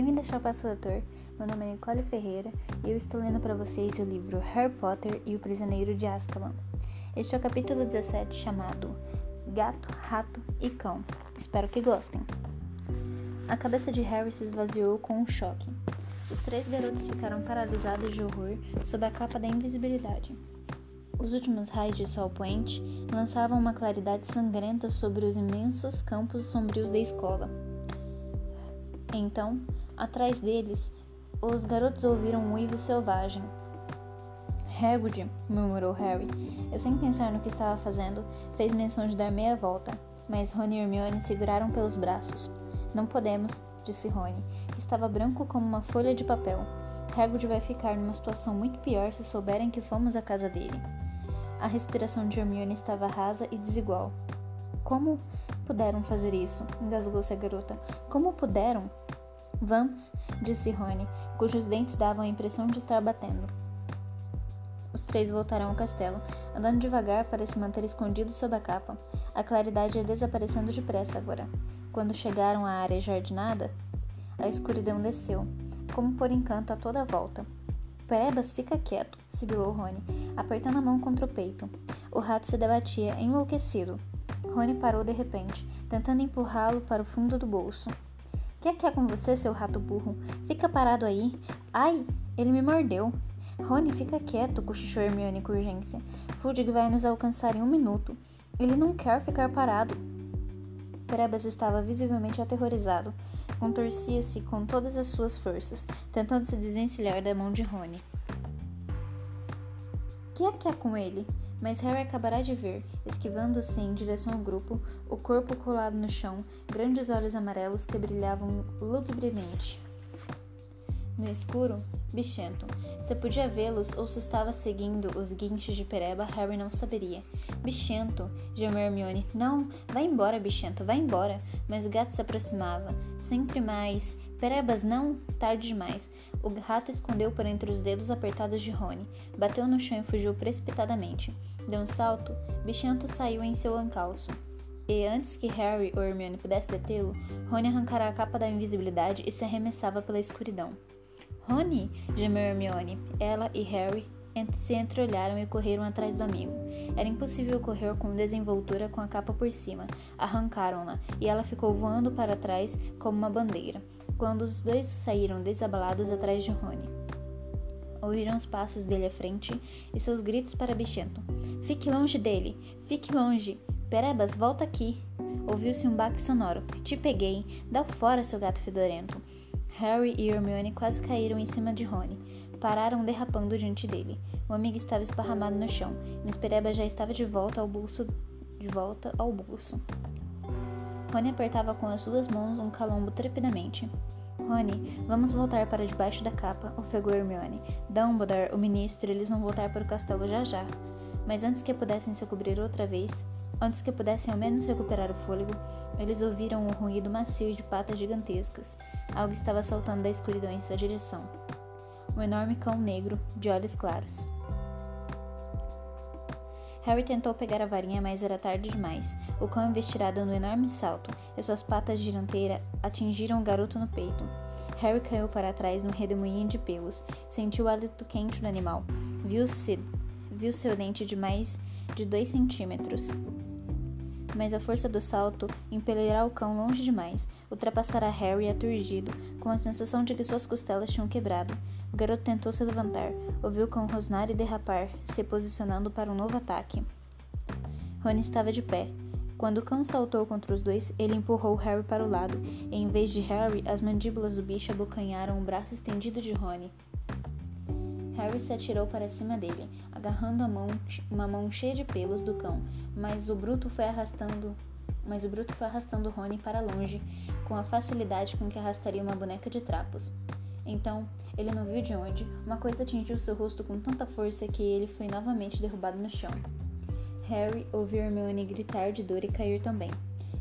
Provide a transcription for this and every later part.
Bem-vindo ao Chapa Leitor. Meu nome é Nicole Ferreira e eu estou lendo para vocês o livro Harry Potter e o Prisioneiro de Azkaban. Este é o capítulo 17 chamado Gato, Rato e Cão. Espero que gostem. A cabeça de Harry se esvaziou com um choque. Os três garotos ficaram paralisados de horror sob a capa da invisibilidade. Os últimos raios de sol poente lançavam uma claridade sangrenta sobre os imensos campos sombrios da escola. Então, atrás deles, os garotos ouviram um uivo selvagem. Hagrid, murmurou Harry, e sem pensar no que estava fazendo, fez menção de dar meia volta, mas Rony e Hermione seguraram pelos braços. Não podemos, disse Rony, que estava branco como uma folha de papel. Hagrid vai ficar numa situação muito pior se souberem que fomos à casa dele. A respiração de Hermione estava rasa e desigual. Como puderam fazer isso? engasgou-se a garota. Como puderam? Vamos, disse Rony, cujos dentes davam a impressão de estar batendo. Os três voltaram ao castelo, andando devagar para se manter escondidos sob a capa. A claridade ia desaparecendo depressa agora. Quando chegaram à área jardinada, a escuridão desceu, como por encanto a toda a volta. Perebas, fica quieto, sibilou Rony, apertando a mão contra o peito. O rato se debatia, enlouquecido. Rony parou de repente, tentando empurrá-lo para o fundo do bolso. Que é que é com você, seu rato burro? Fica parado aí. Ai, ele me mordeu. Rony, fica quieto, cochichou Hermione com urgência. Fudge vai nos alcançar em um minuto. Ele não quer ficar parado. Perebas estava visivelmente aterrorizado. Contorcia-se com todas as suas forças, tentando se desvencilhar da mão de Rony. Que é que é com ele? Mas Harry acabará de ver, esquivando-se em direção ao grupo, o corpo colado no chão, grandes olhos amarelos que brilhavam lugubremente. No escuro, bichento. Se podia vê-los ou se estava seguindo os guinchos de Pereba, Harry não saberia. Bichento, gemeu Hermione. Não, vai embora, bichento, vai embora. Mas o gato se aproximava, sempre mais. Perebas, não, tarde demais. O rato escondeu por entre os dedos apertados de Rony, bateu no chão e fugiu precipitadamente. Deu um salto, Bichento saiu em seu encalço. E antes que Harry ou Hermione pudesse detê-lo, Rony arrancara a capa da invisibilidade e se arremessava pela escuridão. Rony! gemeu Hermione. Ela e Harry se entreolharam e correram atrás do amigo. Era impossível correr com desenvoltura com a capa por cima. Arrancaram-na e ela ficou voando para trás como uma bandeira, quando os dois saíram desabalados atrás de Rony. Ouviram os passos dele à frente e seus gritos para Bichento. Fique longe dele! Fique longe! Perebas, volta aqui! Ouviu-se um baque sonoro. Te peguei! Dá fora, seu gato fedorento! Harry e Hermione quase caíram em cima de Rony. Pararam derrapando diante dele. O amigo estava esparramado no chão. Miss Pereba já estava de volta ao bolso. De volta ao bolso. Rony apertava com as duas mãos um calombo trepidamente. Rony, vamos voltar para debaixo da capa, ofegou Hermione. Dumbledore, o ministro, eles vão voltar para o castelo já já. Mas antes que pudessem se cobrir outra vez, antes que pudessem ao menos recuperar o fôlego, eles ouviram um ruído macio de patas gigantescas. Algo estava saltando da escuridão em sua direção um enorme cão negro, de olhos claros. Harry tentou pegar a varinha, mas era tarde demais. O cão investirá dando um enorme salto, e suas patas dianteiras atingiram o garoto no peito. Harry caiu para trás num redemoinho de pelos. Sentiu o hálito quente do animal. Viu, -se, viu seu dente de mais de dois centímetros. Mas a força do salto impelirá o cão longe demais. Ultrapassará Harry aturdido, com a sensação de que suas costelas tinham quebrado. O garoto tentou se levantar, ouviu o cão rosnar e derrapar, se posicionando para um novo ataque. Rony estava de pé. Quando o cão saltou contra os dois, ele empurrou Harry para o lado, e em vez de Harry, as mandíbulas do bicho abocanharam o braço estendido de Rony. Harry se atirou para cima dele, agarrando mão, uma mão cheia de pelos do cão, mas o bruto foi arrastando, mas o bruto foi arrastando Rony para longe, com a facilidade com que arrastaria uma boneca de trapos. Então, ele não viu de onde, uma coisa atingiu seu rosto com tanta força que ele foi novamente derrubado no chão. Harry ouviu Hermione gritar de dor e cair também.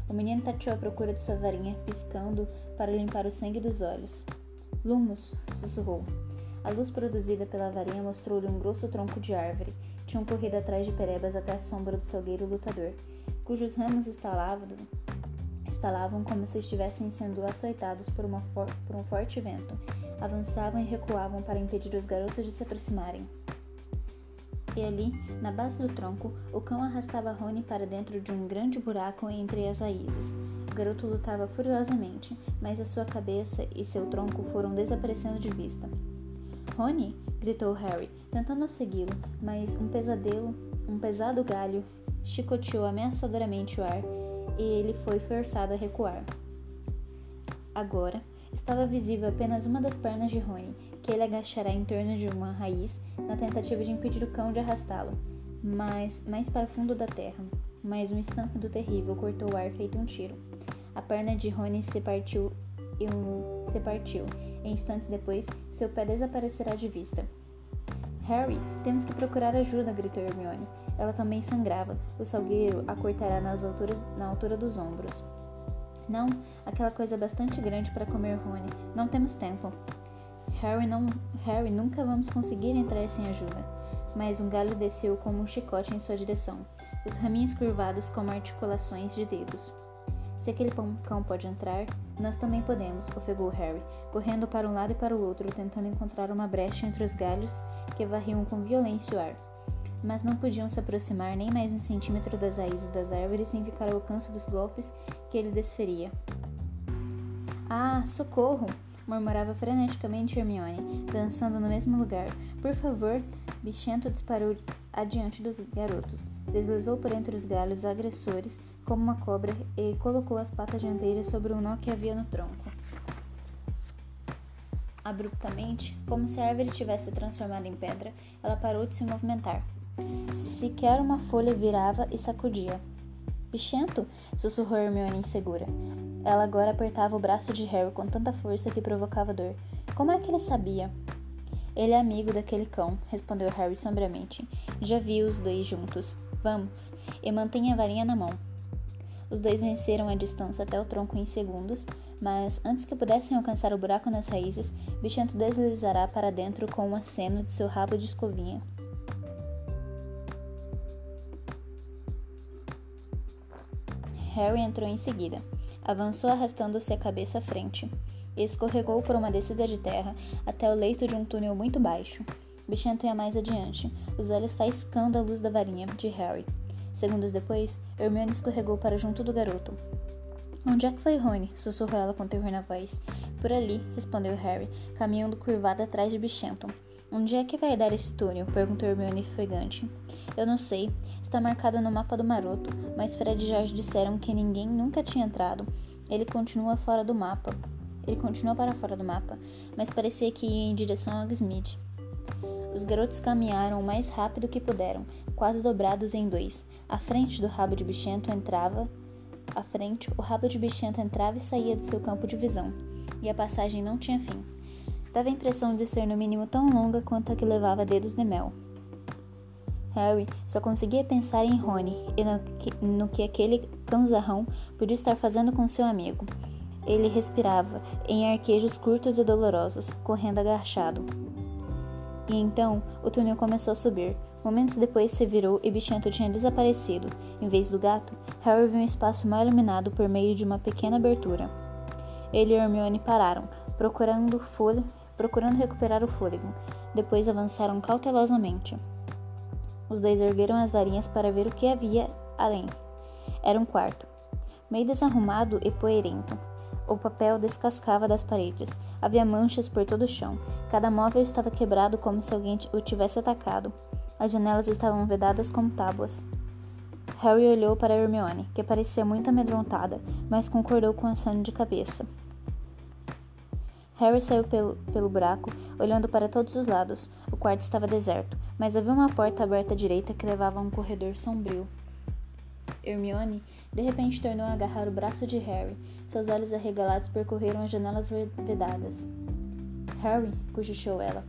O menino tateou à procura de sua varinha, piscando para limpar o sangue dos olhos. Lumos, sussurrou. A luz produzida pela varinha mostrou-lhe um grosso tronco de árvore. Tinham corrido atrás de Perebas até a sombra do salgueiro lutador, cujos ramos estalavam, estalavam como se estivessem sendo açoitados por, for por um forte vento. Avançavam e recuavam para impedir os garotos de se aproximarem. E ali, na base do tronco, o cão arrastava Rony para dentro de um grande buraco entre as raízes. O garoto lutava furiosamente, mas a sua cabeça e seu tronco foram desaparecendo de vista. Rony! gritou Harry, tentando segui-lo, mas um pesadelo, um pesado galho chicoteou ameaçadoramente o ar e ele foi forçado a recuar. Agora, estava visível apenas uma das pernas de Rony, que ele agachará em torno de uma raiz na tentativa de impedir o cão de arrastá-lo, mas mais para o fundo da terra. Mas um estampido terrível cortou o ar feito um tiro. A perna de Rony se partiu e um... se partiu. E instantes depois, seu pé desaparecerá de vista. Harry, temos que procurar ajuda, gritou Hermione. Ela também sangrava. O salgueiro a cortará nas alturas, na altura dos ombros. Não, aquela coisa é bastante grande para comer Rony. Não temos tempo. Harry, não, Harry, nunca vamos conseguir entrar sem ajuda. Mas um galho desceu como um chicote em sua direção, os raminhos curvados como articulações de dedos. Se aquele cão pode entrar, nós também podemos, ofegou Harry, correndo para um lado e para o outro, tentando encontrar uma brecha entre os galhos que varriam com violência o ar. Mas não podiam se aproximar nem mais um centímetro das raízes das árvores sem ficar ao alcance dos golpes que ele desferia. Ah, socorro! murmurava freneticamente Hermione, dançando no mesmo lugar. Por favor! Bichento disparou adiante dos garotos, deslizou por entre os galhos agressores como uma cobra e colocou as patas dianteiras sobre um nó que havia no tronco. Abruptamente, como se a árvore tivesse transformado em pedra, ela parou de se movimentar. Sequer uma folha virava e sacudia. Bichento! sussurrou Hermione insegura. Ela agora apertava o braço de Harry com tanta força que provocava dor. Como é que ele sabia? Ele é amigo daquele cão, respondeu Harry sombriamente. Já vi os dois juntos. Vamos, e mantenha a varinha na mão. Os dois venceram a distância até o tronco em segundos, mas antes que pudessem alcançar o buraco nas raízes, Bichento deslizará para dentro com um aceno de seu rabo de escovinha. Harry entrou em seguida. Avançou arrastando-se a cabeça à frente e escorregou por uma descida de terra até o leito de um túnel muito baixo. Bichento ia mais adiante, os olhos faiscando a luz da varinha de Harry. Segundos depois, Hermione escorregou para junto do garoto. Onde é que foi Rony? sussurrou ela com terror na voz. Por ali, respondeu Harry, caminhando curvado atrás de Bichenton. Onde é que vai dar esse túnel? perguntou Hermione ofegante. Eu não sei. Está marcado no mapa do maroto, mas Fred e George disseram que ninguém nunca tinha entrado. Ele continua fora do mapa. Ele continua para fora do mapa, mas parecia que ia em direção a Hogsmeade. Os garotos caminharam o mais rápido que puderam, quase dobrados em dois. À frente do rabo de bichento entrava. À frente, o rabo de bichento entrava e saía de seu campo de visão, e a passagem não tinha fim. Dava a impressão de ser no mínimo tão longa quanto a que levava dedos de mel. Harry só conseguia pensar em Rony e no que, no que aquele canzarrão podia estar fazendo com seu amigo. Ele respirava em arquejos curtos e dolorosos, correndo agachado. E então o túnel começou a subir. Momentos depois se virou e Bichento tinha desaparecido. Em vez do gato, Harry viu um espaço mal iluminado por meio de uma pequena abertura. Ele e Hermione pararam, procurando, procurando recuperar o fôlego. Depois avançaram cautelosamente. Os dois ergueram as varinhas para ver o que havia além. Era um quarto, meio desarrumado e poeirento. O papel descascava das paredes. Havia manchas por todo o chão. Cada móvel estava quebrado como se alguém o tivesse atacado. As janelas estavam vedadas como tábuas. Harry olhou para Hermione, que parecia muito amedrontada, mas concordou com a ação de cabeça. Harry saiu pelo, pelo buraco, olhando para todos os lados. O quarto estava deserto, mas havia uma porta aberta à direita que levava a um corredor sombrio. Hermione de repente tornou a agarrar o braço de Harry. Seus olhos arregalados percorreram as janelas vedadas. Harry, cochichou ela.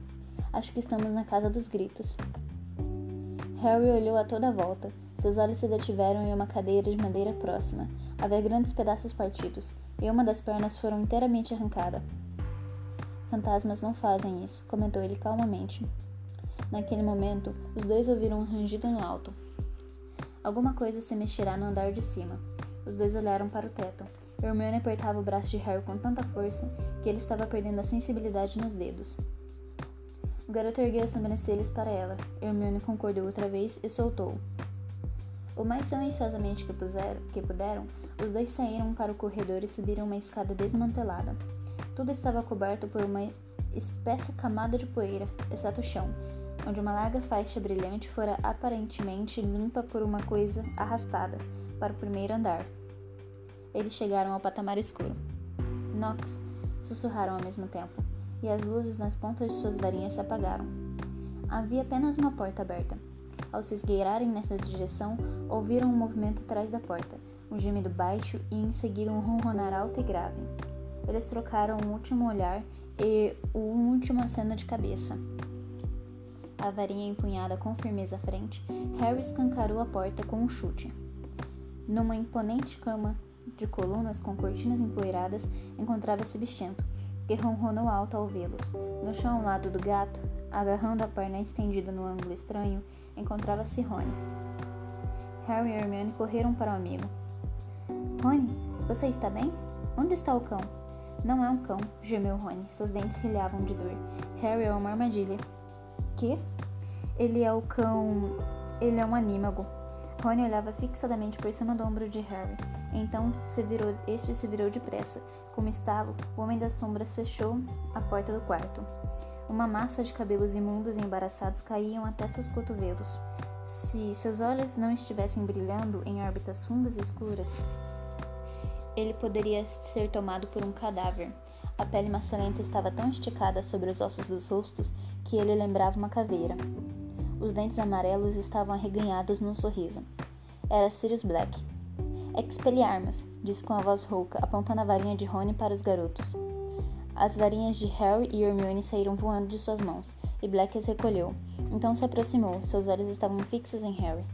Acho que estamos na casa dos gritos. Harry olhou a toda a volta. Seus olhos se detiveram em uma cadeira de madeira próxima. Havia grandes pedaços partidos, e uma das pernas foram inteiramente arrancada. Fantasmas não fazem isso, comentou ele calmamente. Naquele momento, os dois ouviram um rangido no alto. Alguma coisa se mexerá no andar de cima. Os dois olharam para o teto. Hermione apertava o braço de Harry com tanta força que ele estava perdendo a sensibilidade nos dedos. O garoto ergueu as sobrancelhas para ela. Hermione concordou outra vez e soltou. O mais silenciosamente que, puseram, que puderam, os dois saíram para o corredor e subiram uma escada desmantelada. Tudo estava coberto por uma espessa camada de poeira, exceto o chão, onde uma larga faixa brilhante fora aparentemente limpa por uma coisa arrastada para o primeiro andar. Eles chegaram ao patamar escuro. Nox, sussurraram ao mesmo tempo, e as luzes nas pontas de suas varinhas se apagaram. Havia apenas uma porta aberta. Ao se esgueirarem nessa direção, ouviram um movimento atrás da porta, um gemido baixo e em seguida um ronronar alto e grave. Eles trocaram um último olhar e uma última cena de cabeça. A varinha empunhada com firmeza à frente, Harry escancarou a porta com um chute. Numa imponente cama de colunas com cortinas empoeiradas, encontrava-se Bicento, que ronronou alto ao vê-los. No chão ao lado do gato, agarrando a perna estendida no ângulo estranho, encontrava-se Rony. Harry e Hermione correram para o amigo. Rony, você está bem? Onde está o cão? Não é um cão, gemeu Rony. Seus dentes rilhavam de dor. Harry é uma armadilha. Que? Ele é o cão. Ele é um anímago. Rony olhava fixadamente por cima do ombro de Harry. Então se virou, este se virou depressa. Com um estalo, o Homem das Sombras fechou a porta do quarto. Uma massa de cabelos imundos e embaraçados caíam até seus cotovelos. Se seus olhos não estivessem brilhando em órbitas fundas e escuras, ele poderia ser tomado por um cadáver. A pele maçalenta estava tão esticada sobre os ossos dos rostos que ele lembrava uma caveira. Os dentes amarelos estavam arreganhados num sorriso. Era Sirius Black. Expelliarmus, disse com a voz rouca, apontando a varinha de Rony para os garotos. As varinhas de Harry e Hermione saíram voando de suas mãos, e Black as recolheu. Então se aproximou, seus olhos estavam fixos em Harry.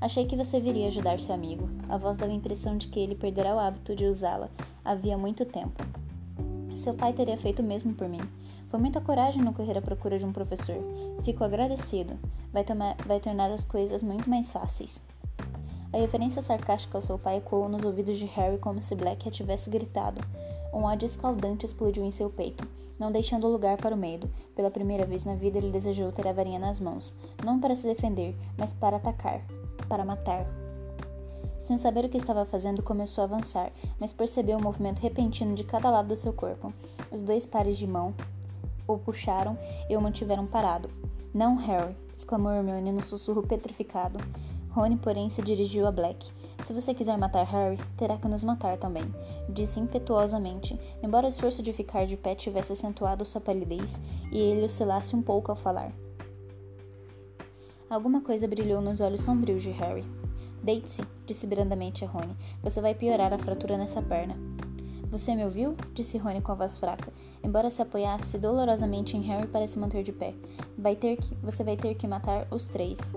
Achei que você viria ajudar seu amigo. A voz dava a impressão de que ele perderá o hábito de usá-la havia muito tempo. Seu pai teria feito o mesmo por mim. Foi muita coragem não correr à procura de um professor. Fico agradecido. Vai, tomar, vai tornar as coisas muito mais fáceis. A referência sarcástica ao seu pai ecoou nos ouvidos de Harry como se Black a tivesse gritado. Um ódio escaldante explodiu em seu peito, não deixando lugar para o medo. Pela primeira vez na vida, ele desejou ter a varinha nas mãos, não para se defender, mas para atacar, para matar. Sem saber o que estava fazendo, começou a avançar, mas percebeu o um movimento repentino de cada lado do seu corpo. Os dois pares de mão o puxaram e o mantiveram parado. Não, Harry! exclamou Hermione no sussurro petrificado. Rony, porém, se dirigiu a Black. Se você quiser matar Harry, terá que nos matar também, disse impetuosamente, embora o esforço de ficar de pé tivesse acentuado sua palidez e ele oscilasse um pouco ao falar. Alguma coisa brilhou nos olhos sombrios de Harry. Deite-se, disse brandamente a Rony. Você vai piorar a fratura nessa perna. Você me ouviu? disse Rony com a voz fraca, embora se apoiasse dolorosamente em Harry para se manter de pé. Vai ter que, você vai ter que matar os três.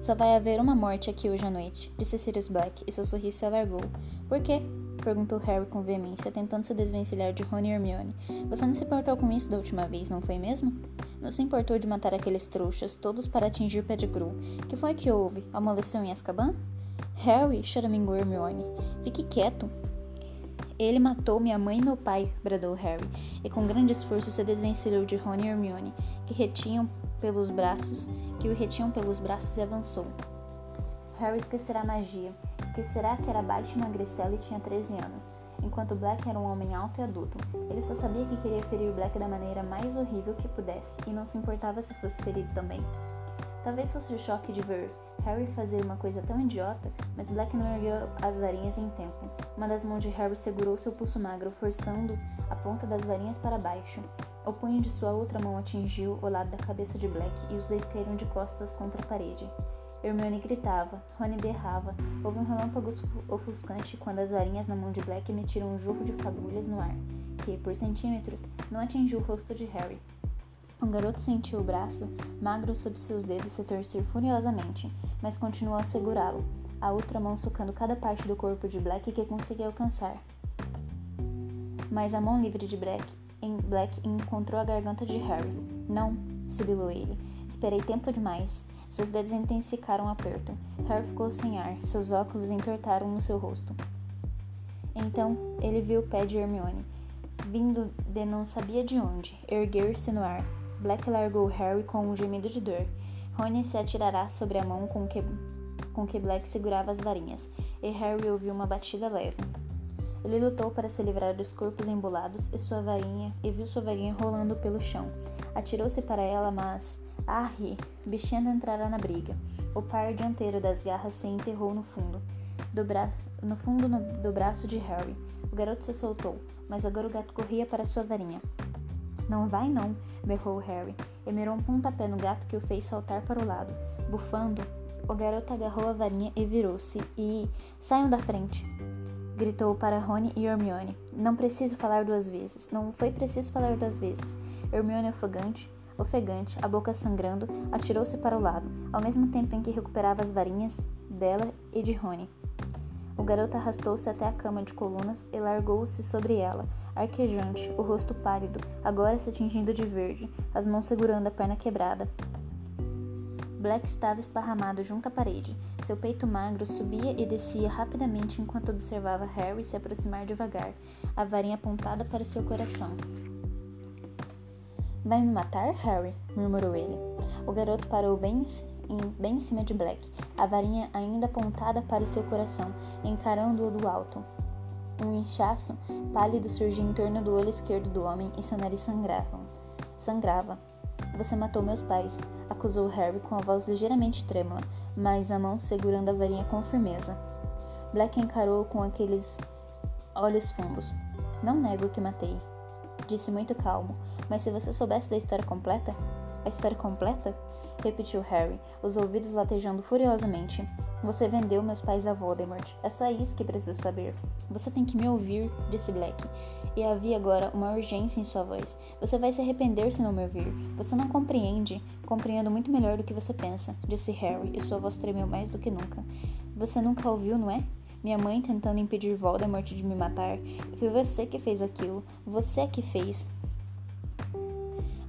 Só vai haver uma morte aqui hoje à noite, disse Sirius Black, e seu sorriso se alargou. Por quê? perguntou Harry com veemência, tentando se desvencilhar de Rony e Hermione. Você não se importou com isso da última vez, não foi mesmo? Não se importou de matar aqueles trouxas, todos para atingir Pettigrew. Que foi que houve? Amoleceu em Azkaban? Harry, choramingou Hermione. Fique quieto. Ele matou minha mãe e meu pai, bradou Harry, e com grande esforço se desvencilhou de Rony e Hermione, que retinham pelos braços, que o retinham pelos braços e avançou. Harry esquecerá a magia, esquecerá que era baixo e e tinha 13 anos, enquanto Black era um homem alto e adulto. Ele só sabia que queria ferir Black da maneira mais horrível que pudesse, e não se importava se fosse ferido também. Talvez fosse o choque de ver Harry fazer uma coisa tão idiota, mas Black não ergueu as varinhas em tempo. Uma das mãos de Harry segurou seu pulso magro, forçando a ponta das varinhas para baixo. O punho de sua outra mão atingiu o lado da cabeça de Black e os dois caíram de costas contra a parede. Hermione gritava, Rony berrava. Houve um relâmpago ofuscante quando as varinhas na mão de Black emitiram um jorro de fagulhas no ar, que, por centímetros, não atingiu o rosto de Harry. O garoto sentiu o braço, magro sob seus dedos, se torcer furiosamente, mas continuou a segurá-lo, a outra mão socando cada parte do corpo de Black que conseguia alcançar. Mas a mão livre de Black, Black encontrou a garganta de Harry. Não, sibilou ele. Esperei tempo demais. Seus dedos intensificaram o aperto. Harry ficou sem ar. Seus óculos entortaram no seu rosto. Então ele viu o pé de Hermione, vindo de não sabia de onde, erguer-se no ar. Black largou Harry com um gemido de dor. Rony se atirará sobre a mão com que, com que Black segurava as varinhas, e Harry ouviu uma batida leve. Ele lutou para se livrar dos corpos embolados e sua varinha e viu sua varinha rolando pelo chão. Atirou-se para ela, mas Arre! Bichento entrara na briga. O par dianteiro das garras se enterrou no fundo, do bra... no fundo no... do braço de Harry. O garoto se soltou, mas agora o gato corria para sua varinha. Não vai não, berrou Harry, e mirou um pontapé no gato que o fez saltar para o lado. Bufando, o garoto agarrou a varinha e virou-se, e... Saiam da frente! Gritou para Rony e Hermione. Não preciso falar duas vezes. Não foi preciso falar duas vezes. Hermione ofegante, ofegante, a boca sangrando, atirou-se para o lado, ao mesmo tempo em que recuperava as varinhas dela e de Rony. O garoto arrastou-se até a cama de colunas e largou-se sobre ela, arquejante, o rosto pálido, agora se tingindo de verde, as mãos segurando a perna quebrada. Black estava esparramado junto à parede. Seu peito magro subia e descia rapidamente enquanto observava Harry se aproximar devagar, a varinha apontada para seu coração. Vai me matar, Harry? murmurou ele. O garoto parou bem em, bem em cima de Black, a varinha ainda apontada para seu coração, encarando-o do alto. Um inchaço pálido surgia em torno do olho esquerdo do homem e seu nariz sangrava. Sangrava. Você matou meus pais, acusou Harry com a voz ligeiramente trêmula, mas a mão segurando a varinha com firmeza. Black encarou com aqueles olhos fundos. Não nego que matei, disse muito calmo, mas se você soubesse da história completa? A história completa? repetiu Harry, os ouvidos latejando furiosamente. Você vendeu meus pais a Voldemort. É só isso que preciso saber. Você tem que me ouvir, disse Black. E havia agora uma urgência em sua voz. Você vai se arrepender se não me ouvir. Você não compreende. Compreendo muito melhor do que você pensa, disse Harry, e sua voz tremeu mais do que nunca. Você nunca ouviu, não é? Minha mãe tentando impedir Voldemort de me matar. Foi você que fez aquilo. Você é que fez.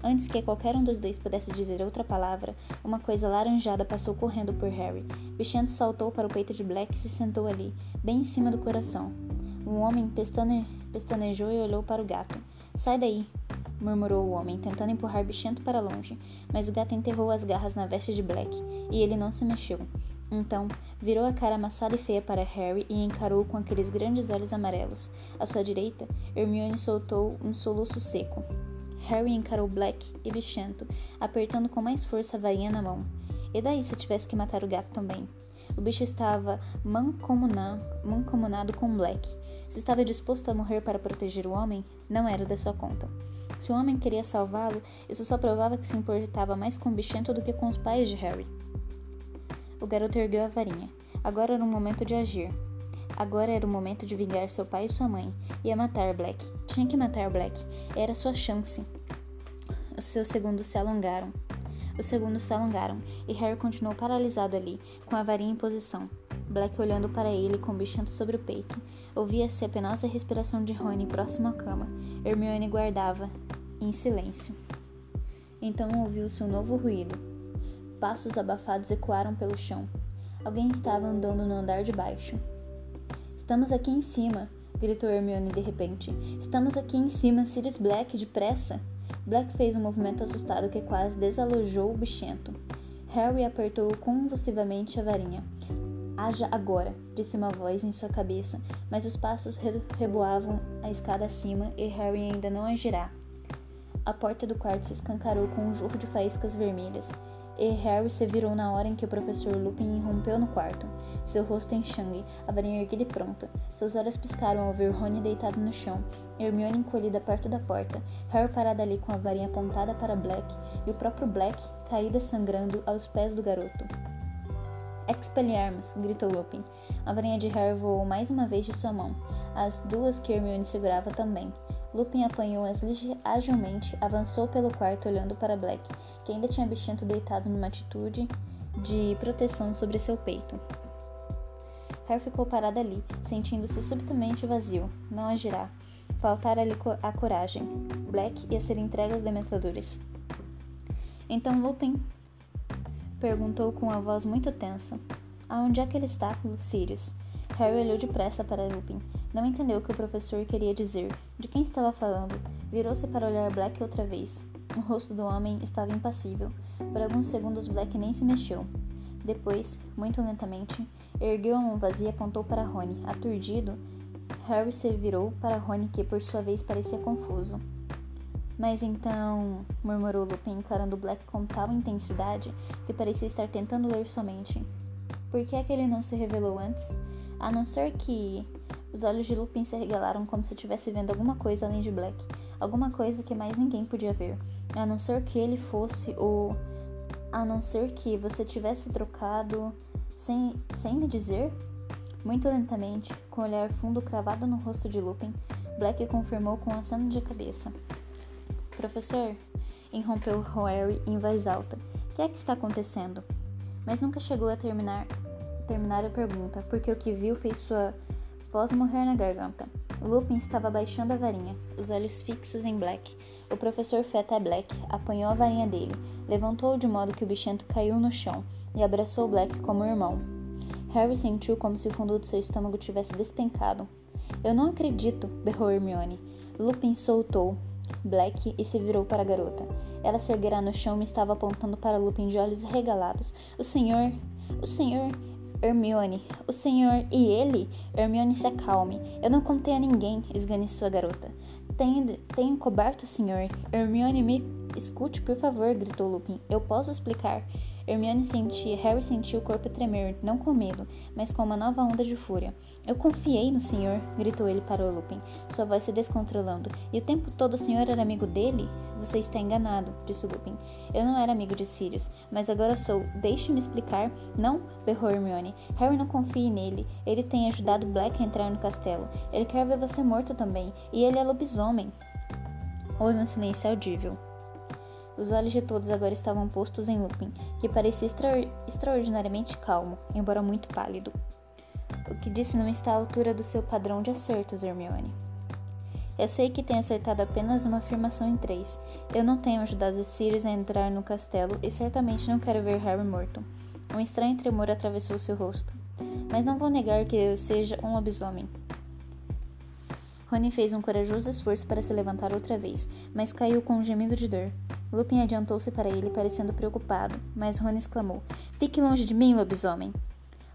Antes que qualquer um dos dois pudesse dizer outra palavra, uma coisa laranjada passou correndo por Harry. Bichento saltou para o peito de Black e se sentou ali, bem em cima do coração. Um homem pestane... pestanejou e olhou para o gato. Sai daí, murmurou o homem, tentando empurrar Bichento para longe, mas o gato enterrou as garras na veste de Black e ele não se mexeu. Então, virou a cara amassada e feia para Harry e encarou com aqueles grandes olhos amarelos. À sua direita, Hermione soltou um soluço seco. Harry encarou Black e Bichento, apertando com mais força a varinha na mão. E daí se tivesse que matar o gato também? O bicho estava mancomunado, com Black. Se estava disposto a morrer para proteger o homem, não era da sua conta. Se o homem queria salvá-lo, isso só provava que se importava mais com o bichento do que com os pais de Harry. O garoto ergueu a varinha. Agora era o momento de agir. Agora era o momento de vingar seu pai e sua mãe. Ia matar Black. Tinha que matar Black. Era sua chance. Os seus segundos se alongaram. Os segundos se alongaram e Harry continuou paralisado ali, com a varinha em posição. Black olhando para ele com o bichento sobre o peito. Ouvia-se a penosa respiração de Rony próximo à cama. Hermione guardava, em silêncio. Então ouviu-se um novo ruído. Passos abafados ecoaram pelo chão. Alguém estava andando no andar de baixo. Estamos aqui em cima, gritou Hermione de repente. Estamos aqui em cima, Sirius Black, depressa! Black fez um movimento assustado que quase desalojou o bichento. Harry apertou convulsivamente a varinha. Haja agora, disse uma voz em sua cabeça, mas os passos reboavam a escada acima e Harry ainda não agirá. A porta do quarto se escancarou com um jorro de faíscas vermelhas, e Harry se virou na hora em que o professor Lupin irrompeu no quarto seu rosto em sangue, a varinha erguida e pronta. Seus olhos piscaram ao ver Rony deitado no chão, Hermione encolhida perto da porta, Harry parado ali com a varinha apontada para Black e o próprio Black caída sangrando aos pés do garoto. Expelliarmus! gritou Lupin. A varinha de Harry voou mais uma vez de sua mão, as duas que Hermione segurava também. Lupin apanhou-as agilmente, avançou pelo quarto olhando para Black, que ainda tinha bichento deitado numa atitude de proteção sobre seu peito. Harry ficou parado ali, sentindo-se subitamente vazio. Não agirá. Faltara-lhe a coragem. Black ia ser entregue aos dementadores. Então Lupin perguntou com a voz muito tensa: Aonde é que ele está, Sirius? Harry olhou depressa para Lupin. Não entendeu o que o professor queria dizer. De quem estava falando? Virou-se para olhar Black outra vez. O rosto do homem estava impassível. Por alguns segundos, Black nem se mexeu. Depois, muito lentamente, ergueu a mão vazia e apontou para Rony. Aturdido, Harry se virou para Rony, que por sua vez parecia confuso. Mas então, murmurou Lupin, encarando Black com tal intensidade que parecia estar tentando ler somente. Por que é que ele não se revelou antes? A não ser que os olhos de Lupin se regalaram como se estivesse vendo alguma coisa além de Black, alguma coisa que mais ninguém podia ver. A não ser que ele fosse o. A não ser que você tivesse trocado sem, sem me dizer? Muito lentamente, com o olhar fundo cravado no rosto de Lupin, Black confirmou com um aceno de cabeça. Professor, interrompeu Harry em voz alta. O que é que está acontecendo? Mas nunca chegou a terminar, terminar a pergunta, porque o que viu fez sua voz morrer na garganta. Lupin estava baixando a varinha, os olhos fixos em Black. O professor foi até Black, apanhou a varinha dele, levantou-o de modo que o bichento caiu no chão e abraçou Black como irmão. Harry sentiu como se o fundo do seu estômago tivesse despencado. Eu não acredito, berrou Hermione. Lupin soltou Black e se virou para a garota. Ela se erguera no chão e estava apontando para Lupin de olhos regalados. O senhor. O senhor. Hermione, o senhor e ele? Hermione, se acalme. Eu não contei a ninguém, esganiçou a garota. Tenho, tenho coberto o senhor. Hermione, me escute, por favor, gritou Lupin. Eu posso explicar. Hermione sentia, Harry sentiu o corpo tremer, não com medo, mas com uma nova onda de fúria. Eu confiei no senhor, gritou ele para o Lupin, sua voz se descontrolando. E o tempo todo o senhor era amigo dele? Você está enganado, disse Lupin. Eu não era amigo de Sirius, mas agora sou. Deixe-me explicar. Não, berrou Hermione. Harry não confie nele. Ele tem ajudado Black a entrar no castelo. Ele quer ver você morto também. E ele é lobisomem. Houve um silêncio audível. Os olhos de todos agora estavam postos em Lupin, que parecia extra extraordinariamente calmo, embora muito pálido. O que disse não está à altura do seu padrão de acertos, Hermione. Eu sei que tenho acertado apenas uma afirmação em três. Eu não tenho ajudado Sirius a entrar no castelo e certamente não quero ver Harry morto. Um estranho tremor atravessou seu rosto. Mas não vou negar que eu seja um lobisomem. Rony fez um corajoso esforço para se levantar outra vez, mas caiu com um gemido de dor. Lupin adiantou-se para ele, parecendo preocupado, mas Rony exclamou: Fique longe de mim, lobisomem!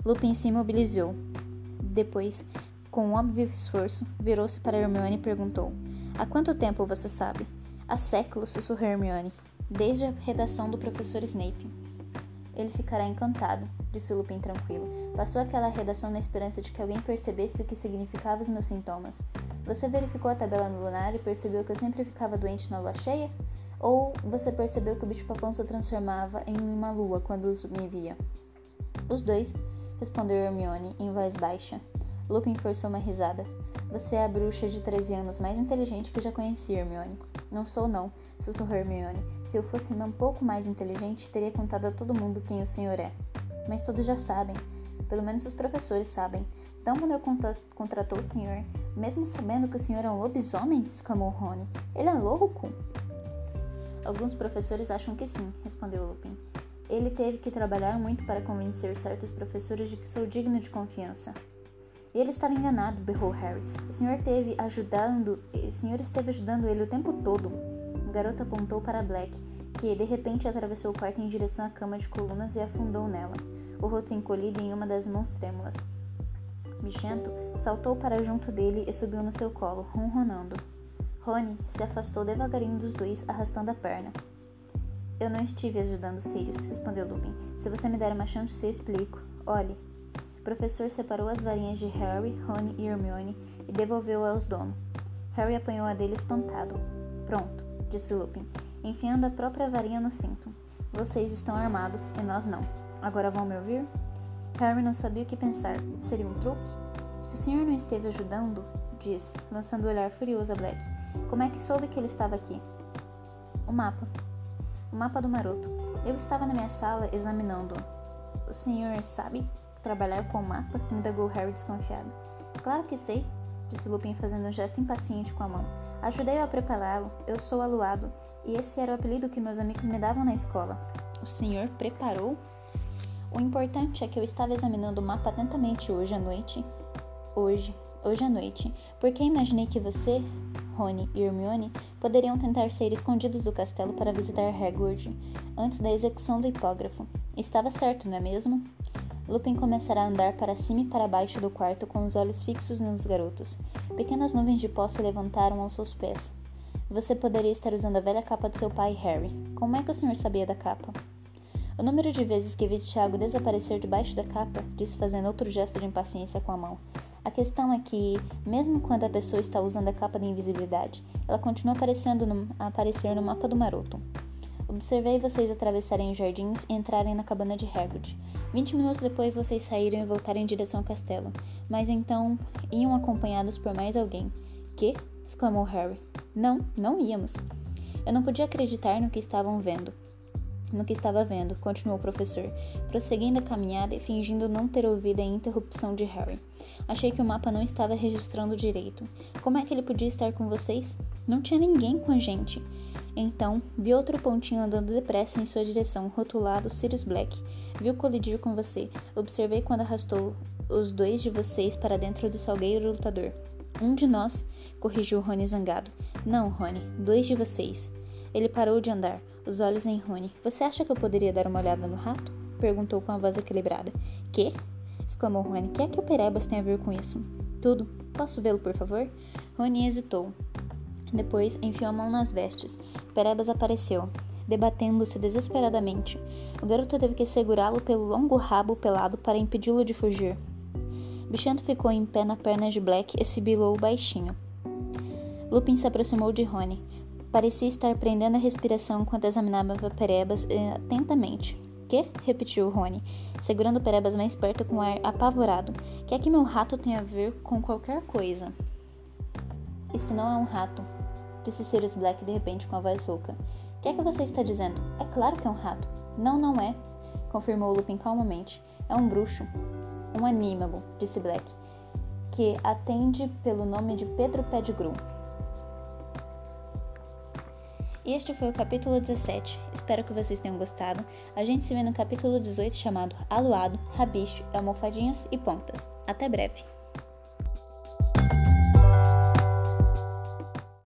Lupin se imobilizou. Depois, com um óbvio esforço, virou-se para Hermione e perguntou: Há quanto tempo você sabe? Há séculos, sussurrou Hermione. Desde a redação do professor Snape. Ele ficará encantado, disse Lupin tranquilo. Passou aquela redação na esperança de que alguém percebesse o que significavam os meus sintomas. Você verificou a tabela no lunar e percebeu que eu sempre ficava doente na lua cheia? Ou você percebeu que o bicho-papão se transformava em uma lua quando me via? Os dois, respondeu Hermione em voz baixa. Lupin forçou uma risada. Você é a bruxa de 13 anos mais inteligente que já conheci, Hermione. Não sou, não, sussurrou Hermione. Se eu fosse um pouco mais inteligente, teria contado a todo mundo quem o senhor é. Mas todos já sabem. Pelo menos os professores sabem. Dumbledore contra contratou o senhor, mesmo sabendo que o senhor é um lobisomem? exclamou Rony. Ele é louco? Alguns professores acham que sim, respondeu Lupin. Ele teve que trabalhar muito para convencer certos professores de que sou digno de confiança. Ele estava enganado, berrou Harry. O senhor teve ajudando, o senhor esteve ajudando ele o tempo todo garota apontou para Black, que de repente atravessou o quarto em direção à cama de colunas e afundou nela, o rosto encolhido em uma das mãos trêmulas. Michento saltou para junto dele e subiu no seu colo, ronronando. Rony se afastou devagarinho dos dois, arrastando a perna. Eu não estive ajudando Sirius, respondeu Lupin. Se você me der uma chance, eu explico. Olhe. O professor separou as varinhas de Harry, Rony e Hermione e devolveu-a aos donos. Harry apanhou a dele espantado. Pronto disse Lupin, enfiando a própria varinha no cinto. Vocês estão armados e nós não. Agora vão me ouvir? Harry não sabia o que pensar. Seria um truque? Se o senhor não esteve ajudando, disse, lançando o olhar furioso a Black, como é que soube que ele estava aqui? O mapa. O mapa do maroto. Eu estava na minha sala examinando-o. O senhor sabe trabalhar com o mapa? indagou Harry desconfiado. Claro que sei, disse Lupin fazendo um gesto impaciente com a mão. Ajudei-o a prepará-lo. Eu sou aluado, e esse era o apelido que meus amigos me davam na escola. O senhor preparou? O importante é que eu estava examinando o mapa atentamente hoje à noite. Hoje, hoje à noite, porque imaginei que você, Rony e Hermione poderiam tentar sair escondidos do castelo para visitar Hagrid antes da execução do hipógrafo. Estava certo, não é mesmo? Lupin começará a andar para cima e para baixo do quarto com os olhos fixos nos garotos. Pequenas nuvens de pó se levantaram aos seus pés. Você poderia estar usando a velha capa de seu pai, Harry. Como é que o senhor sabia da capa? O número de vezes que vi Tiago desaparecer debaixo da capa, disse fazendo outro gesto de impaciência com a mão. A questão é que, mesmo quando a pessoa está usando a capa de invisibilidade, ela continua aparecendo no, a aparecer no mapa do maroto. Observei vocês atravessarem os jardins e entrarem na cabana de Hagrid. Vinte minutos depois vocês saíram e voltaram em direção ao castelo, mas então iam acompanhados por mais alguém. Que? exclamou Harry. Não, não íamos. Eu não podia acreditar no que estavam vendo no que estava vendo, continuou o professor, prosseguindo a caminhada e fingindo não ter ouvido a interrupção de Harry. Achei que o mapa não estava registrando direito. Como é que ele podia estar com vocês? Não tinha ninguém com a gente. Então, vi outro pontinho andando depressa em sua direção, rotulado Sirius Black. Viu colidir com você. Observei quando arrastou os dois de vocês para dentro do salgueiro lutador. Um de nós, corrigiu Rony zangado. Não, Rony, dois de vocês. Ele parou de andar os olhos em Rony. Você acha que eu poderia dar uma olhada no rato? Perguntou com a voz equilibrada. Que? exclamou Rony. Que é que o Perebas tem a ver com isso? Tudo. Posso vê-lo, por favor? Rony hesitou. Depois enfiou a mão nas vestes. Perebas apareceu, debatendo-se desesperadamente. O garoto teve que segurá-lo pelo longo rabo pelado para impedi-lo de fugir. Bichento ficou em pé na perna de Black e sibilou baixinho. Lupin se aproximou de Rony. Parecia estar prendendo a respiração enquanto examinava Perebas eh, atentamente. Que? repetiu Rony, segurando Perebas mais perto com um ar apavorado. Que é que meu rato tem a ver com qualquer coisa? Isso não é um rato, disse Sirius Black de repente com a voz rouca. Que é que você está dizendo? É claro que é um rato. Não, não é, confirmou Lupin calmamente. É um bruxo. Um anímago, disse Black, que atende pelo nome de Pedro Pettigrew. Este foi o capítulo 17. Espero que vocês tenham gostado. A gente se vê no capítulo 18 chamado Aluado, Rabicho, Almofadinhas e Pontas. Até breve!